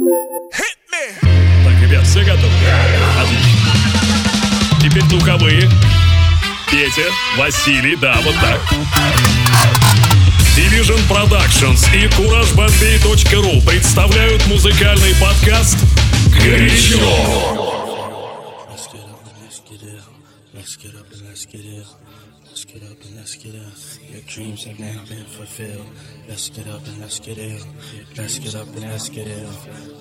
Так, ребят, все готовы? Отлично. Теперь духовые. Петя, Василий, да, вот так. Division Productions и CourageBombay.ru представляют музыкальный подкаст «Горячо». Let's get up let's get up get. Up and let's get ill. Your dreams have now been fulfilled. Let's get up and let's get ill. Let's get up and let's get ill.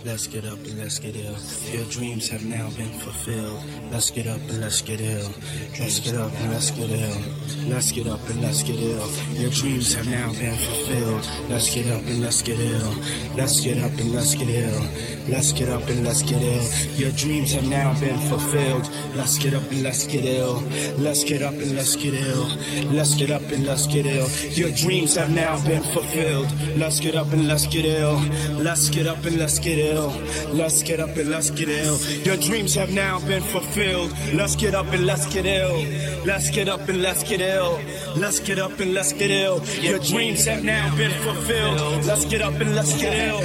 Let's get up and let's get ill. Your dreams have now been fulfilled. Let's get up and let's get ill. Let's get up and let's get ill. Let's get up and let's get ill. Your dreams have now been fulfilled. Let's get up and let's get ill. Let's get up and let's get ill. Let's get up and let's get ill. Your dreams have now been fulfilled. Let's get up and let's get ill. Let's get up and let's get ill. Let's get up and let's get ill. Your dreams have now been fulfilled. Let's get up and let's get ill. Let's get up and let's get ill. Let's get up and let's get ill. Your dreams have now been fulfilled. Let's get up and let's get ill. Let's get up and let's get ill. Let's get up and let's get ill. Your dreams have now been fulfilled. Let's get up and let's get ill.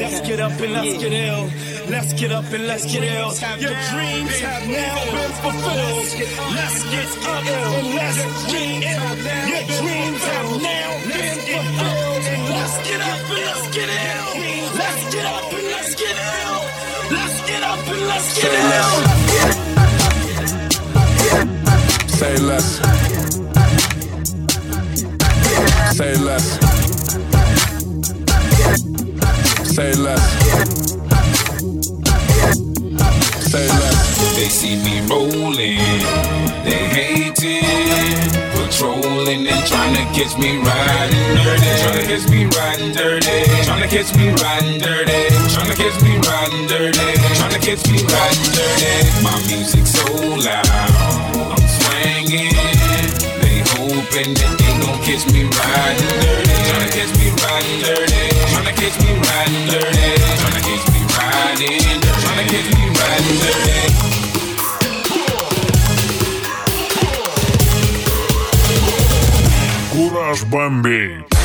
Let's get up and let's get ill. Let's get up and let's get ill. Your dreams have now been fulfilled. Let's get up and let's get ill. Your dreams have now been fulfilled. Let's get up and let's get ill. Let's get up and let's get ill. Let's get up and let's get ill. Say less. Say less. Say less. Say less. They see me rolling, they hating, patrolling and trying to catch me riding dirty, trying to catch me riding dirty, trying to catch me riding dirty, trying to catch me riding dirty, trying to catch me riding dirty. My music so loud, I'm swinging. They hoping that they gon' catch me riding dirty, trying to catch me riding dirty, trying to catch me riding dirty, trying to catch riding dirty, trying to catch me riding dirty. Кураж Бомбей.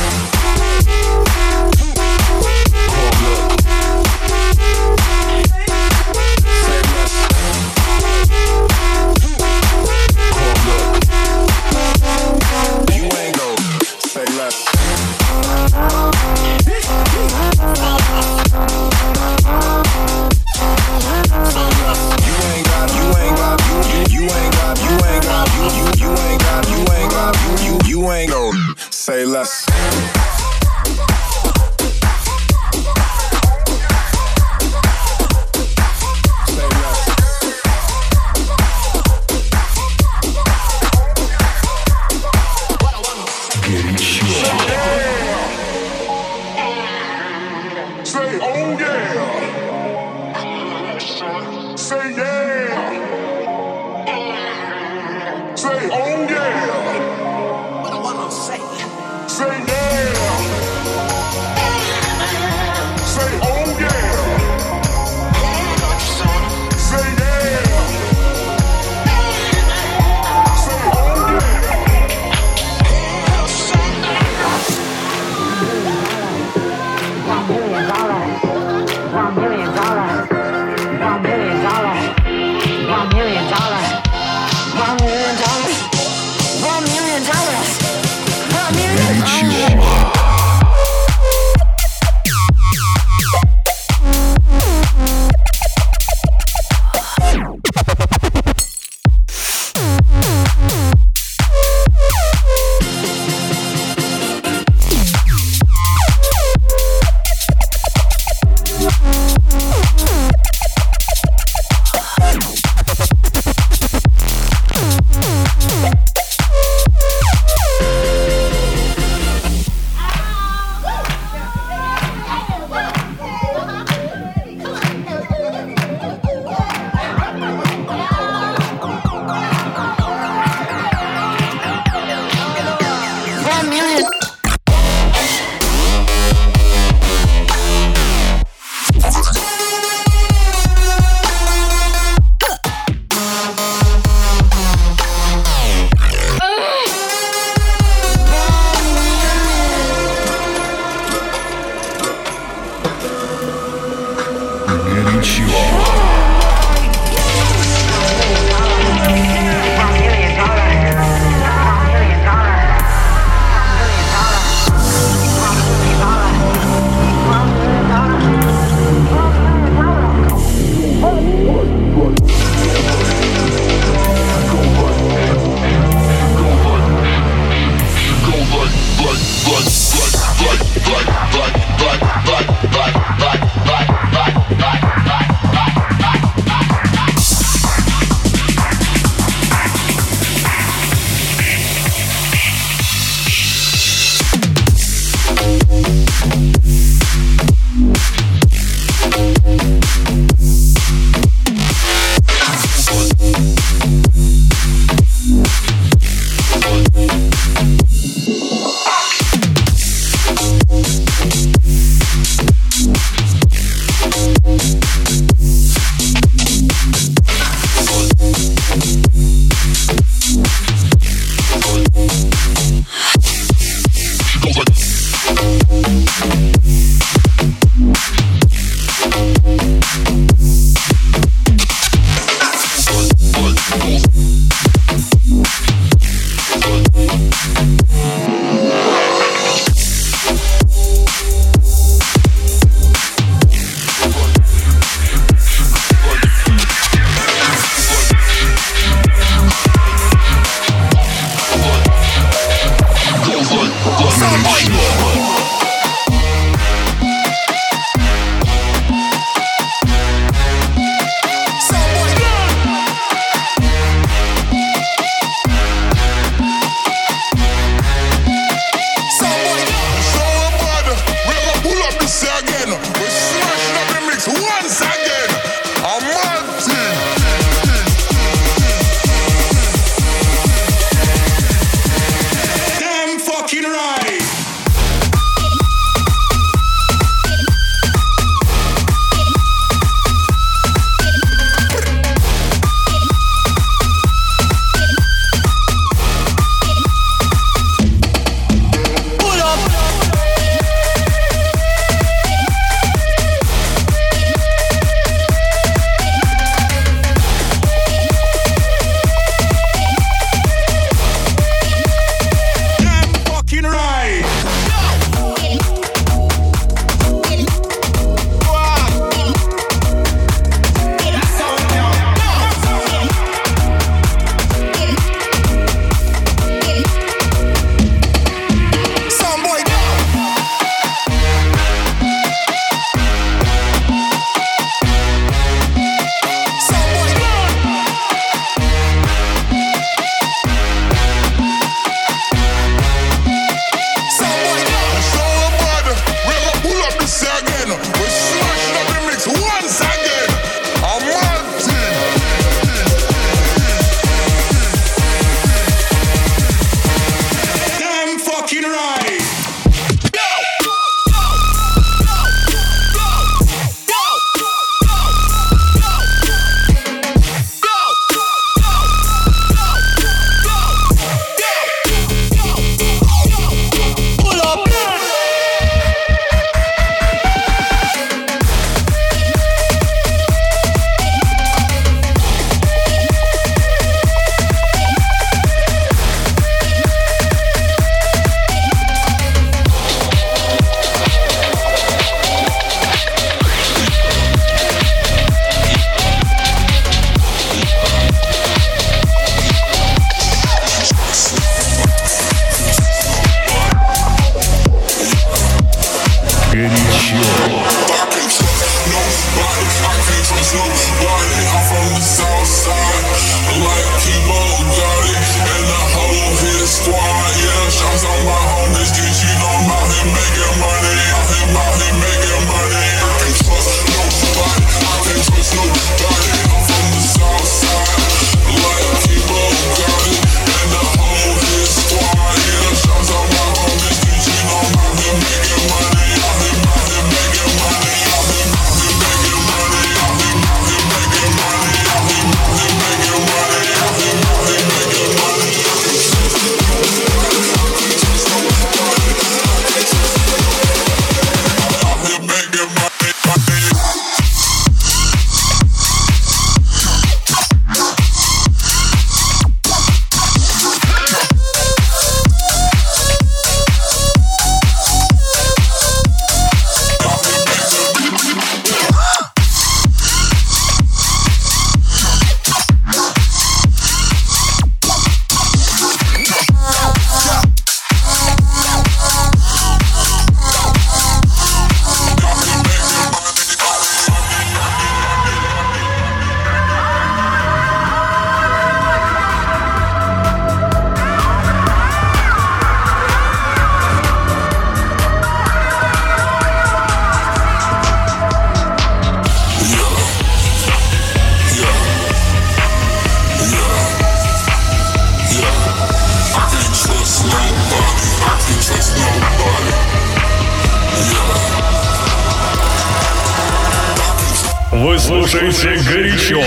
Вы слушаете «Горячо».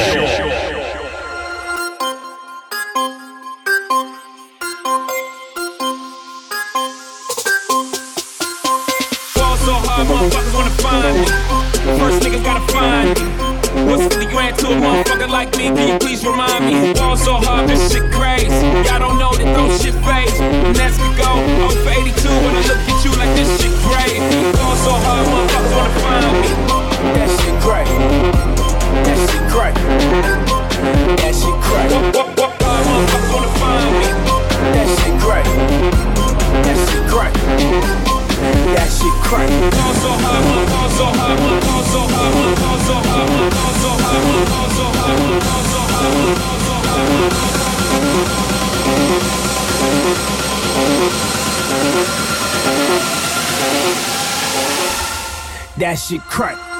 First niggas gotta find me. What's to a motherfucker like me? Can you please remind me? Walls so hard, this shit that shit crack.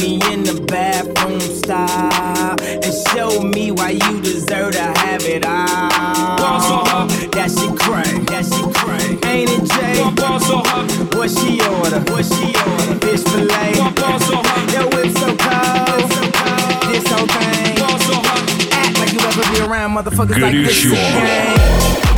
me in the bathroom style and show me why you deserve to have it all. So that she crank, that she crank. Ain't it Jay? So what she order? What she order? Fish fillet. So yo it's so cold. This whole thing. So act like you ever be around motherfuckers Good like this.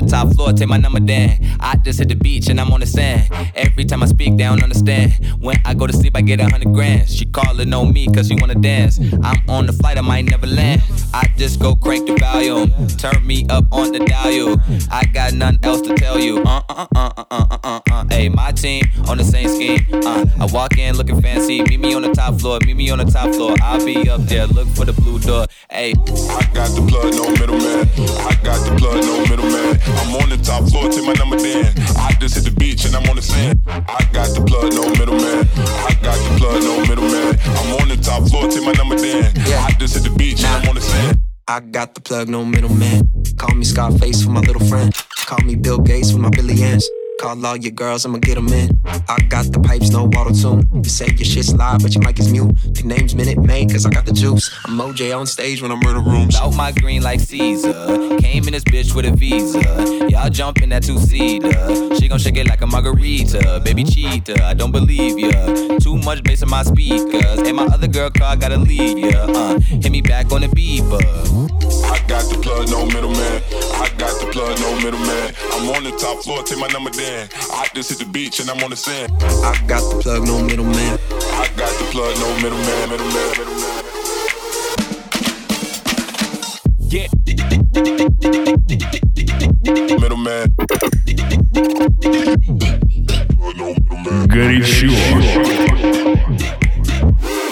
The top floor, take my number then. I just hit the beach and I'm on the sand. Time I speak, they don't understand. When I go to sleep, I get a hundred grand. She callin' on me cause she wanna dance. I'm on the flight, I might never land. I just go crank the volume. Turn me up on the dial. I got nothing else to tell you. Uh uh uh uh uh uh uh. uh. Hey, my team on the same scheme. Uh, I walk in looking fancy. Meet me on the top floor. Meet me on the top floor. I'll be up there. Look for the blue door. Hey, I got the blood, no middleman. I got the blood, no middleman. I'm on the top floor, take my number then. I just hit the beach and I'm on the sand. I got the blood, no middleman. I got the blood, no middleman. I'm on the top floor, take my number. I just hit the beach and I'm on the sand. I got the plug, no middleman. Call me Scarface for my little friend. Call me Bill Gates for my billions. Call all your girls, I'ma get 'em in. I got the pipes, no auto tune. You say your shit's live, but your mic is mute. The name's Minute Maid, cause I got the juice. I'm OJ on stage when I'm in the rooms. out my green like Caesar. Came in this bitch with a visa. Y'all jump in that two seater. She gon' shake it like a margarita. Baby cheater, I don't believe ya. Too much bass in my speakers. And my other girl car gotta leave ya. Uh, hit me back on the beeper. I got the plug, no middleman. I got the plug, no middleman. I'm on the top floor, take my number then. I just hit the beach and I'm on the sand. I got the plug, no middleman. I got the plug, no middleman, middleman, middleman. Yeah. Middleman. No middleman. Горячо.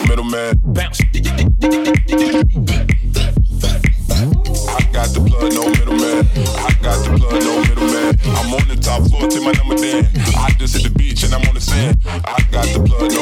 Middleman. Bounce. I just hit the beach and I'm on the sand. I got the blood,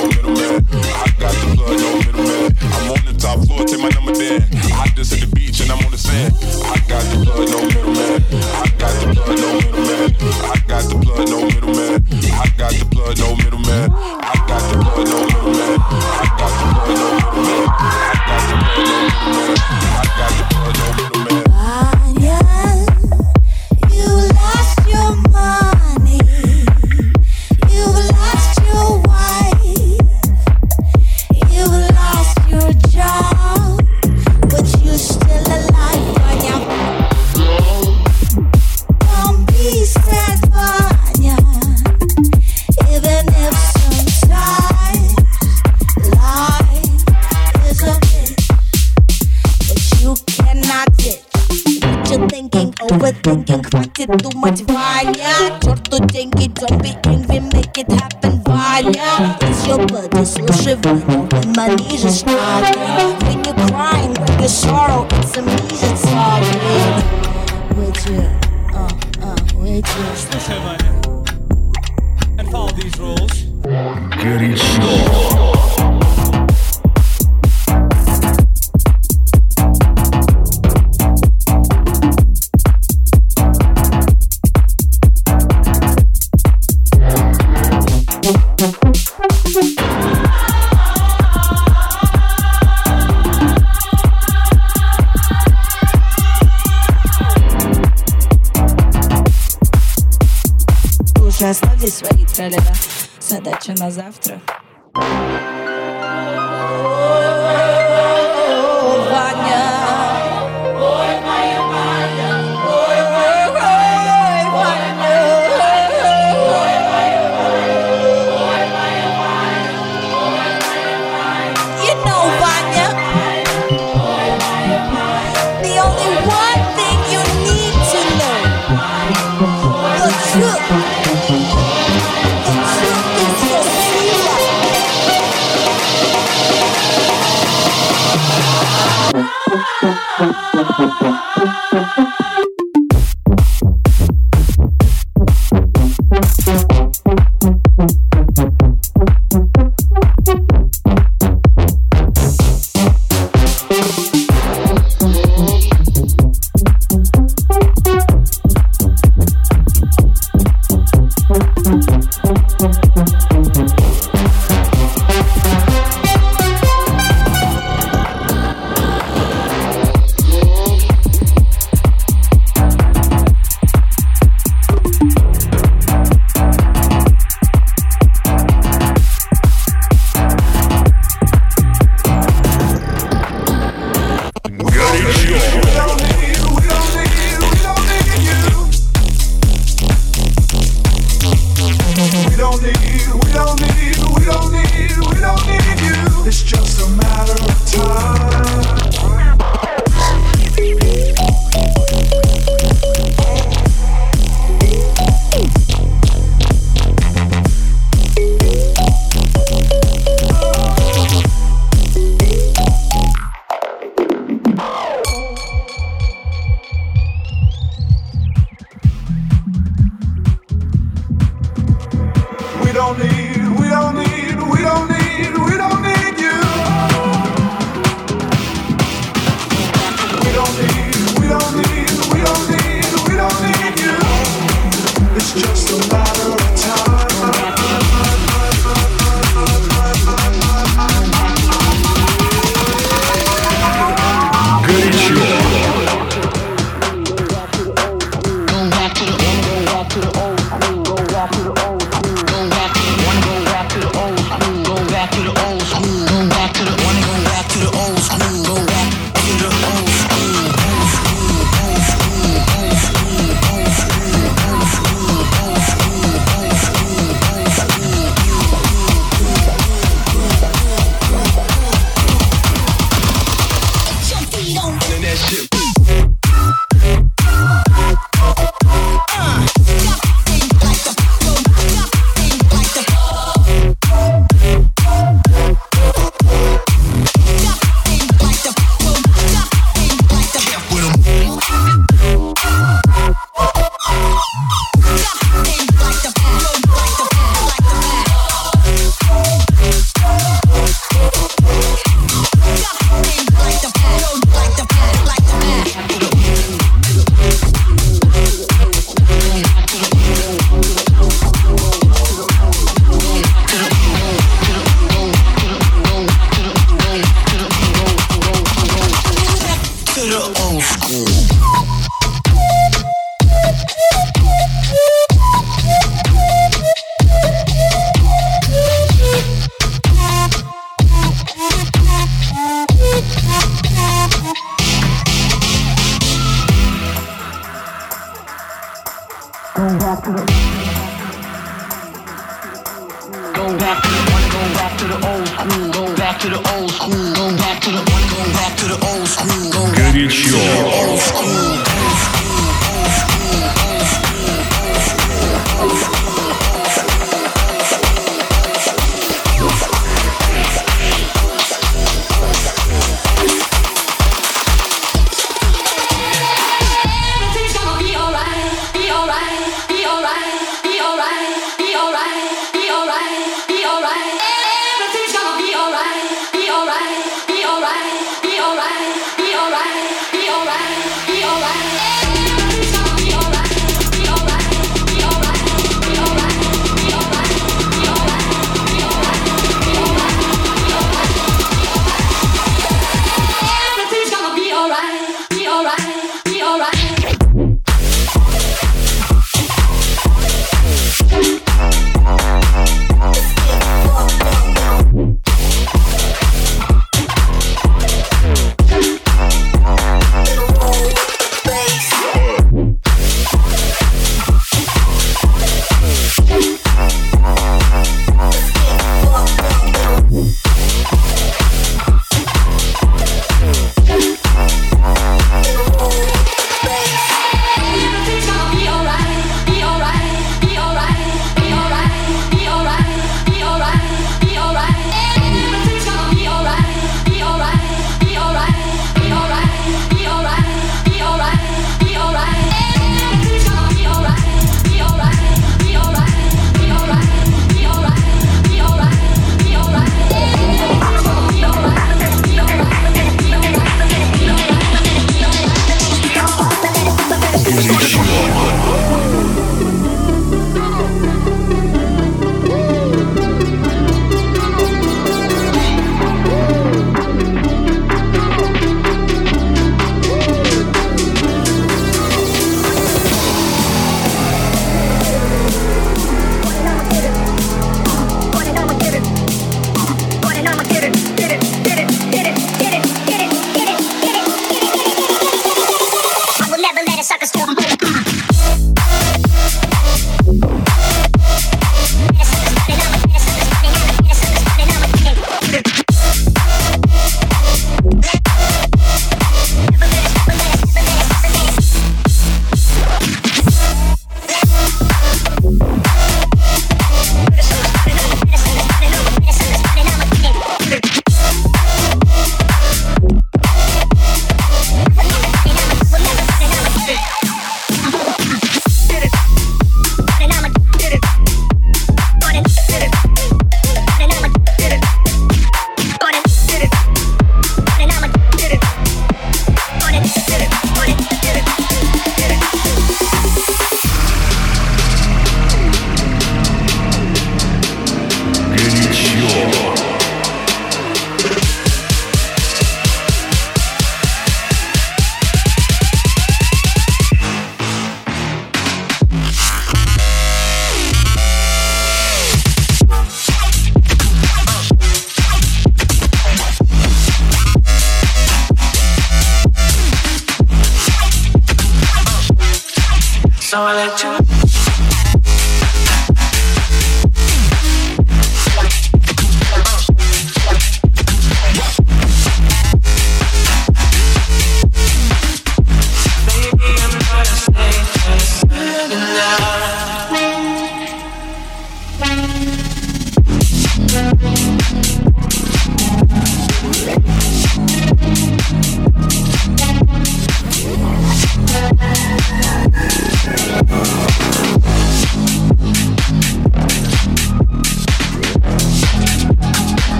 Sensation.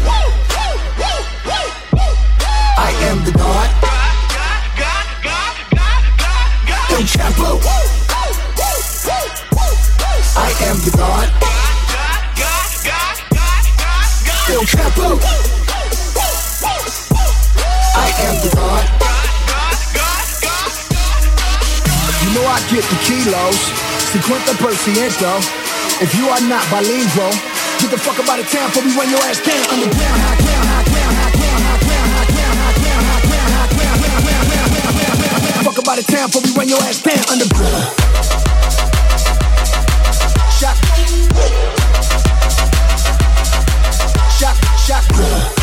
go. I am the God. El Chapo. I am the God. El Chapo. I am the God. You know I get the kilos, 50 por ciento. If you are not bilingual, Get the fuck up out of town before we run your ass down. Underground, high ground, high ground, high ground, high ground, high ground, high ground, high ground, high ground, high ground, high ground, high ground. Fuck up out town before we run your ass down. Underground. Shock. Shock. Shock.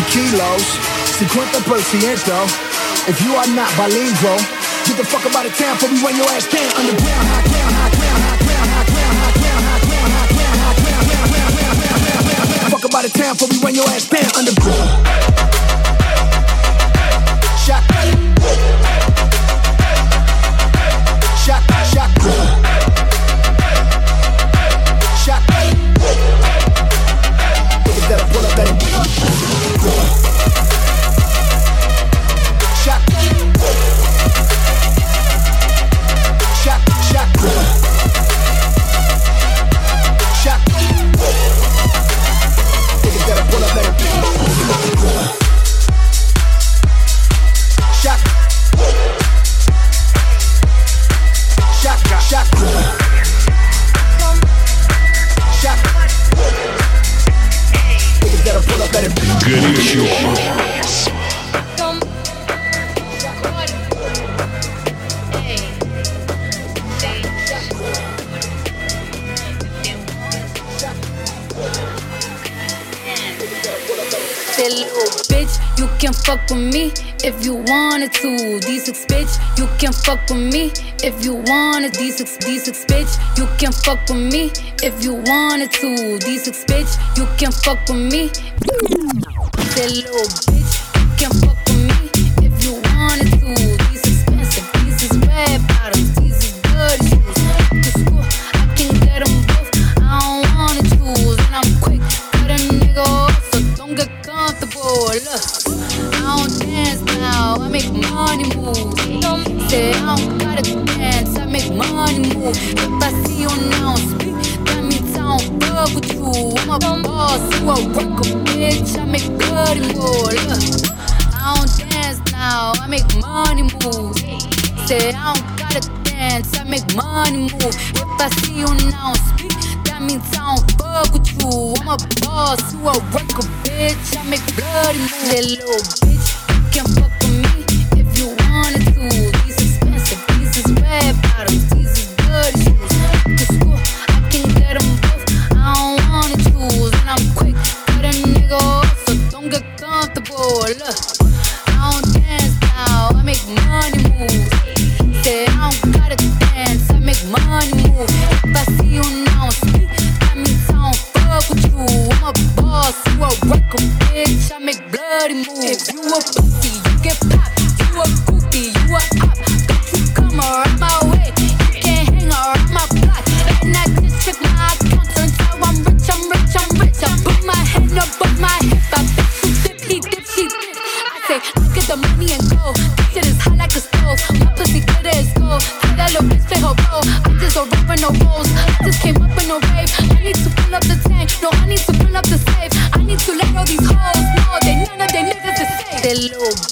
50 kilos, 50% If you are not bilingual, get the fuck up out of town for we run your ass down underground, high ground, high ground, high ground, high ground, high ground, high ground, high ground, high ground, high ground, Fuck up of town before we run your ass down underground. Shot. If you want D6, D6 bitch, you can fuck with me. If you wanted to, D6 bitch, you can fuck with me. That little bitch. a worker, bitch. I make bloody money, little bitch. You can fuck with me if you wanted to. These expensive pieces, red bottoms. move. If you a Lobo.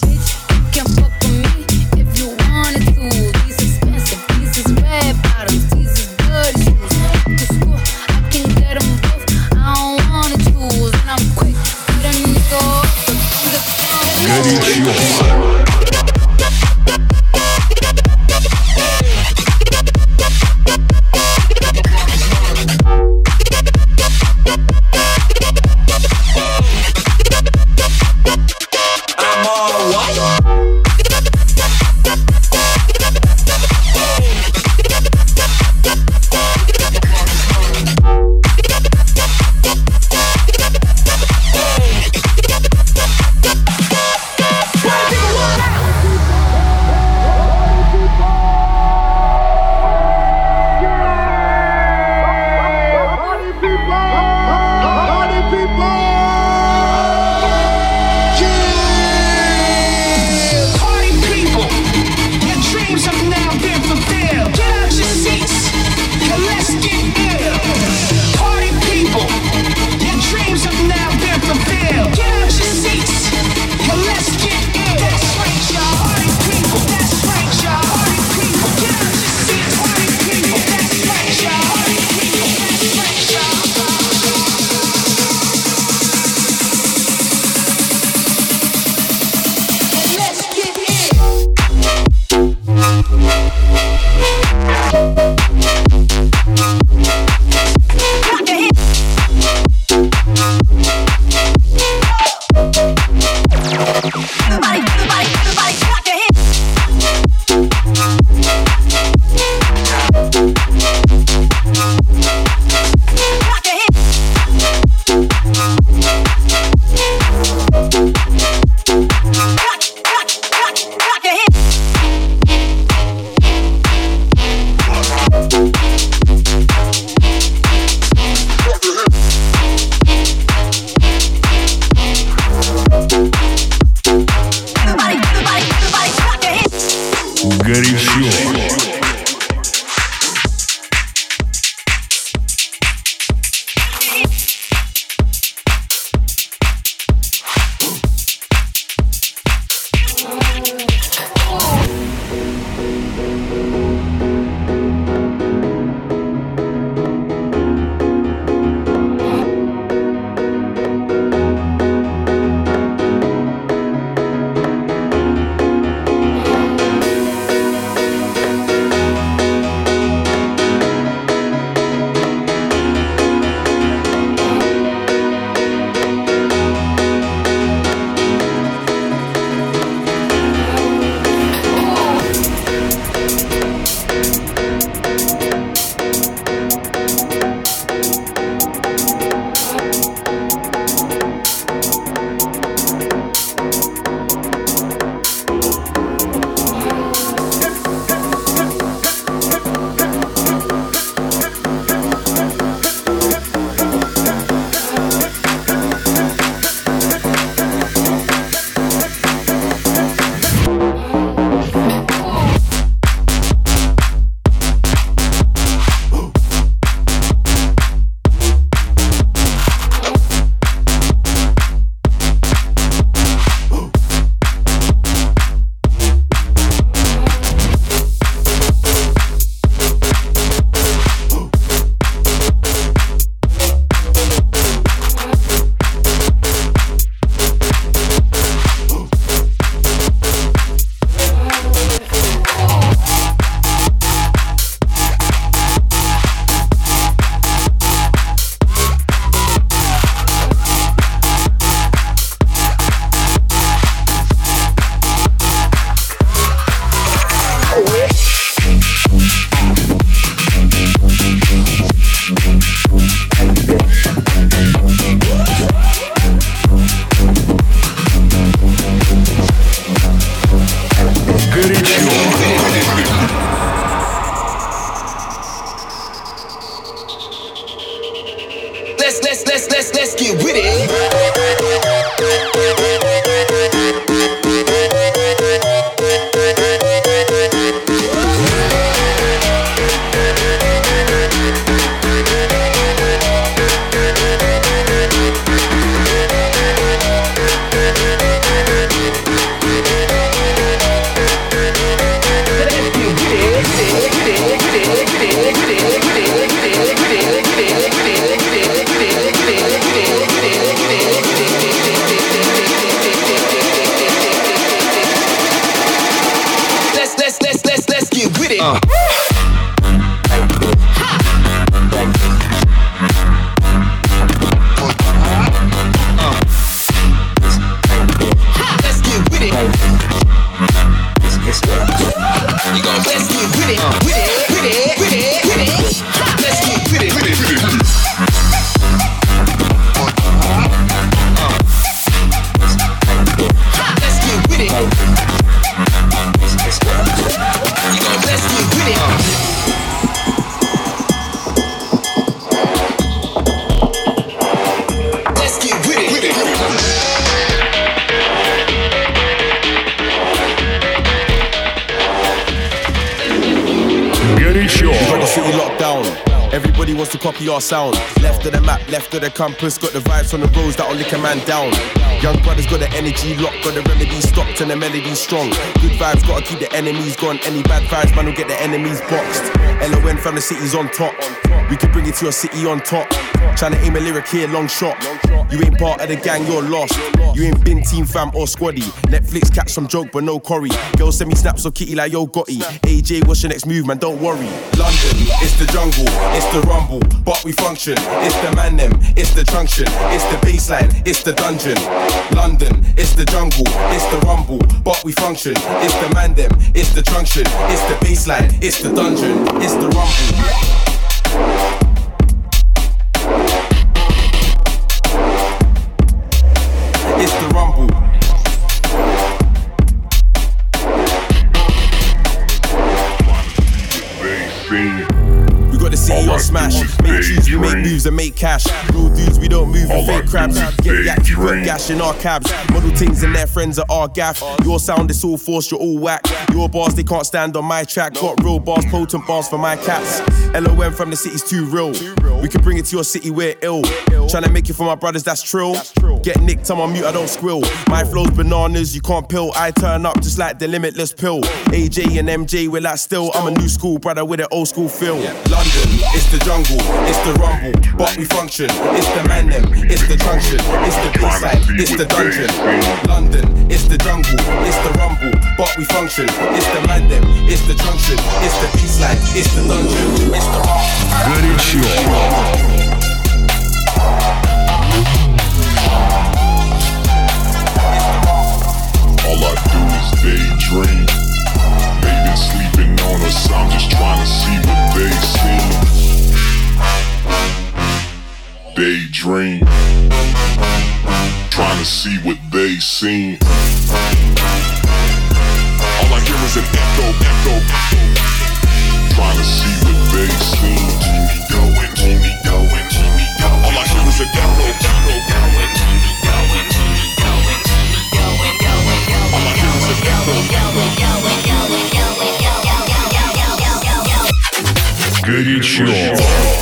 Sound. Left of the map, left of the compass. Got the vibes on the roads that'll lick a man down. Young brothers got the energy locked, got the remedy stocked and the melody strong. Good vibes, gotta keep the enemies gone. Any bad vibes, man, will get the enemies boxed. LON from the city's on top. We can bring it to your city on top. Tryna aim a lyric here, long shot. You ain't part of the gang, you're lost. You ain't been team fam or squaddy. Netflix catch some joke, but no Corey. Girls send me snaps of kitty like yo Gotti. AJ, what's your next move, man? Don't worry. London, it's the jungle, it's the rumble, but we function. It's the man them, it's the junction, it's the baseline, it's the dungeon. London, it's the jungle, it's the rumble, but we function. It's the man them, it's the junction, it's the baseline, it's the dungeon, it's the rumble. Make moves, and make cash. Real dudes, we don't move with fake crabs. Get yak, keep got gash in our cabs. Model things and their friends are our gaff. Your sound is all forced, you're all whack. Your bars, they can't stand on my track. Got real bars, potent bars for my cats. LOM from the city's too real. We can bring it to your city, we're ill. Tryna make it for my brothers, that's trill. Get nicked, I'm on mute, I don't squill. My flow's bananas, you can't pill. I turn up just like the limitless pill. AJ and MJ, we're like still. I'm a new school brother with an old school feel. London, it's the jungle, it's the rumble, but we function. It's the man them, it's the junction, it's the B-side, it's the dungeon. London, it's the jungle, it's the rumble, but we function. It's the man them, it's the junction, it's the B-side, it's the dungeon. It's the All Daydream. Trying to see what they seen. All I hear is an echo, echo, echo. Trying to see what they seen. Keep me going, keep me going, keep me going. All I hear is an echo, echo, echo. All I hear is an Горячо.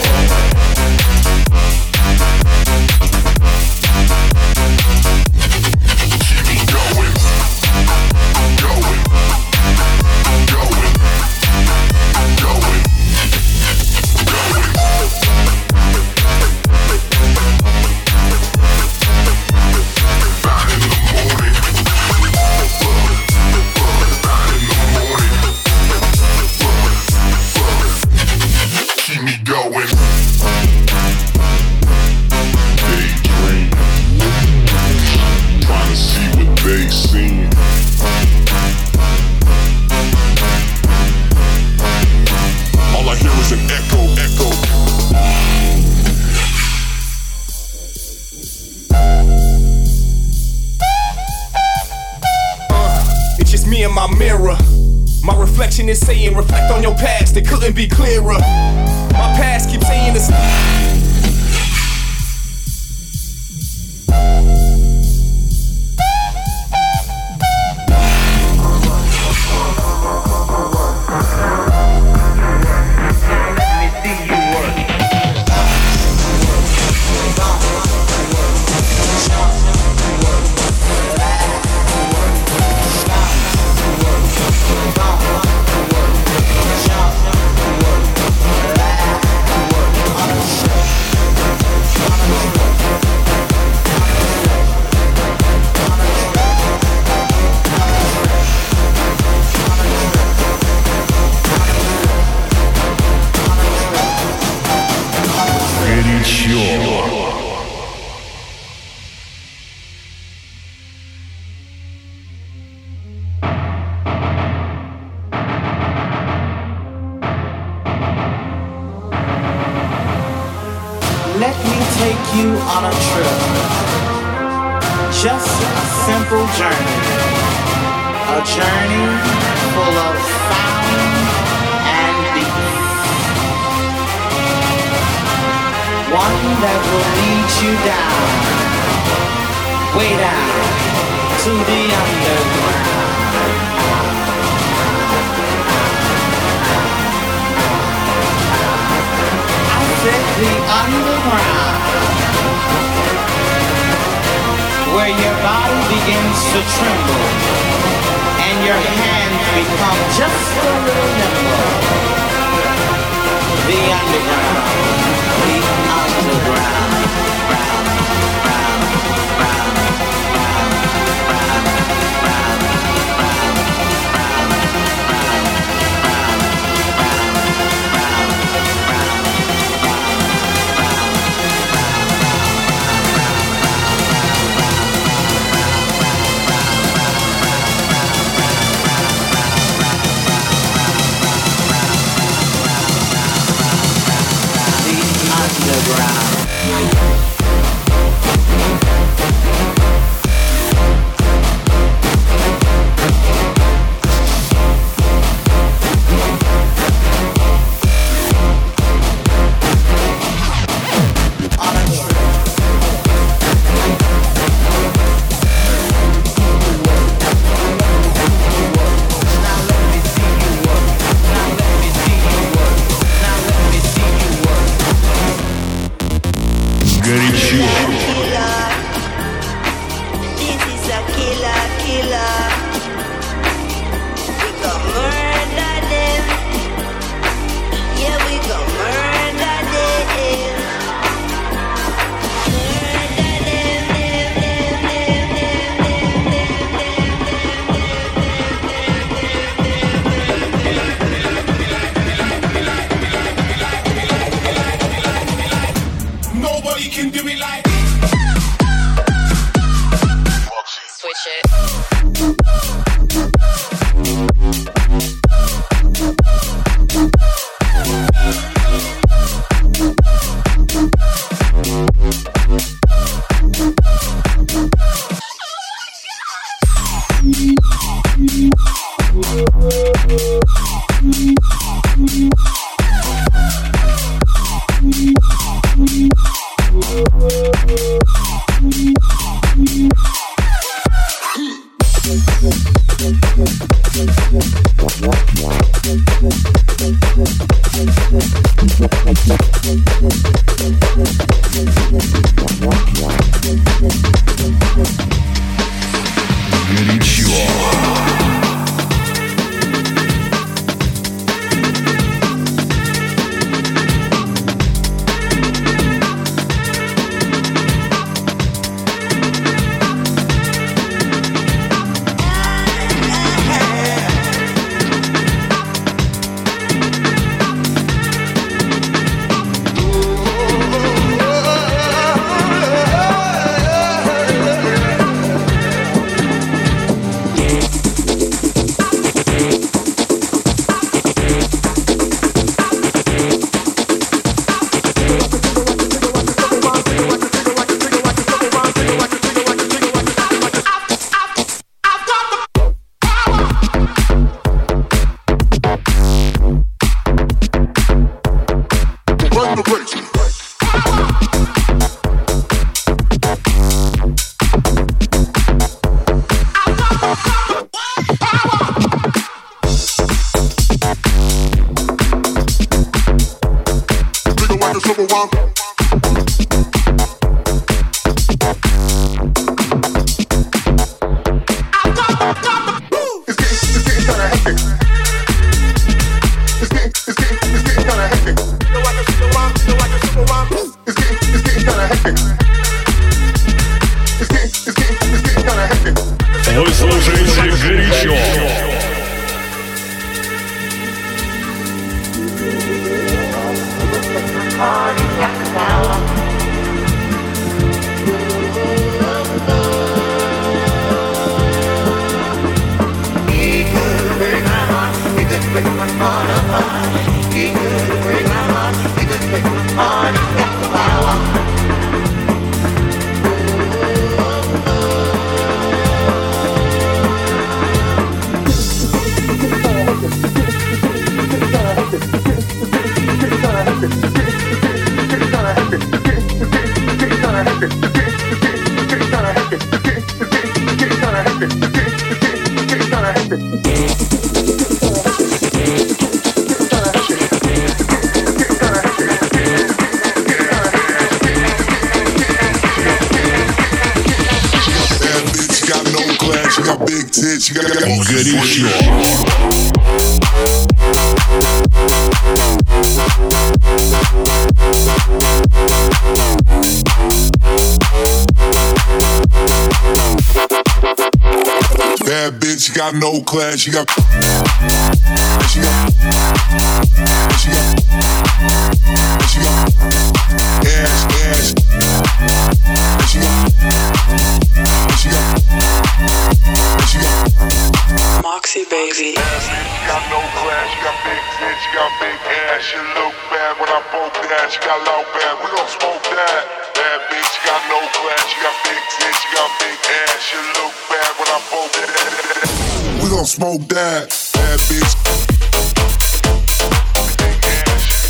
gon' smoke that. Bad bitch.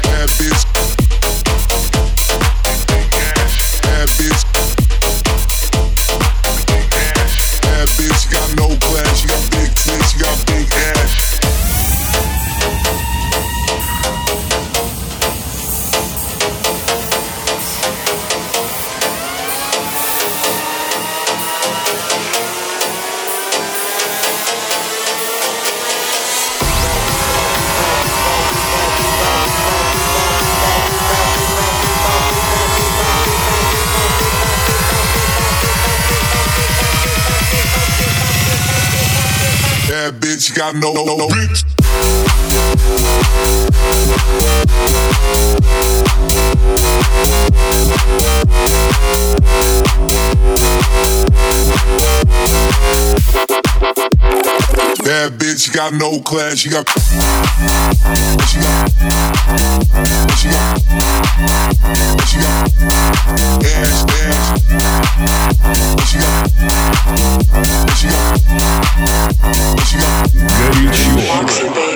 Bad bitch. got no, no, no bitch. Bad bitch, she got no class. She got. She got. She got. She got. Ass, What She got. She got. She got. She got. She got.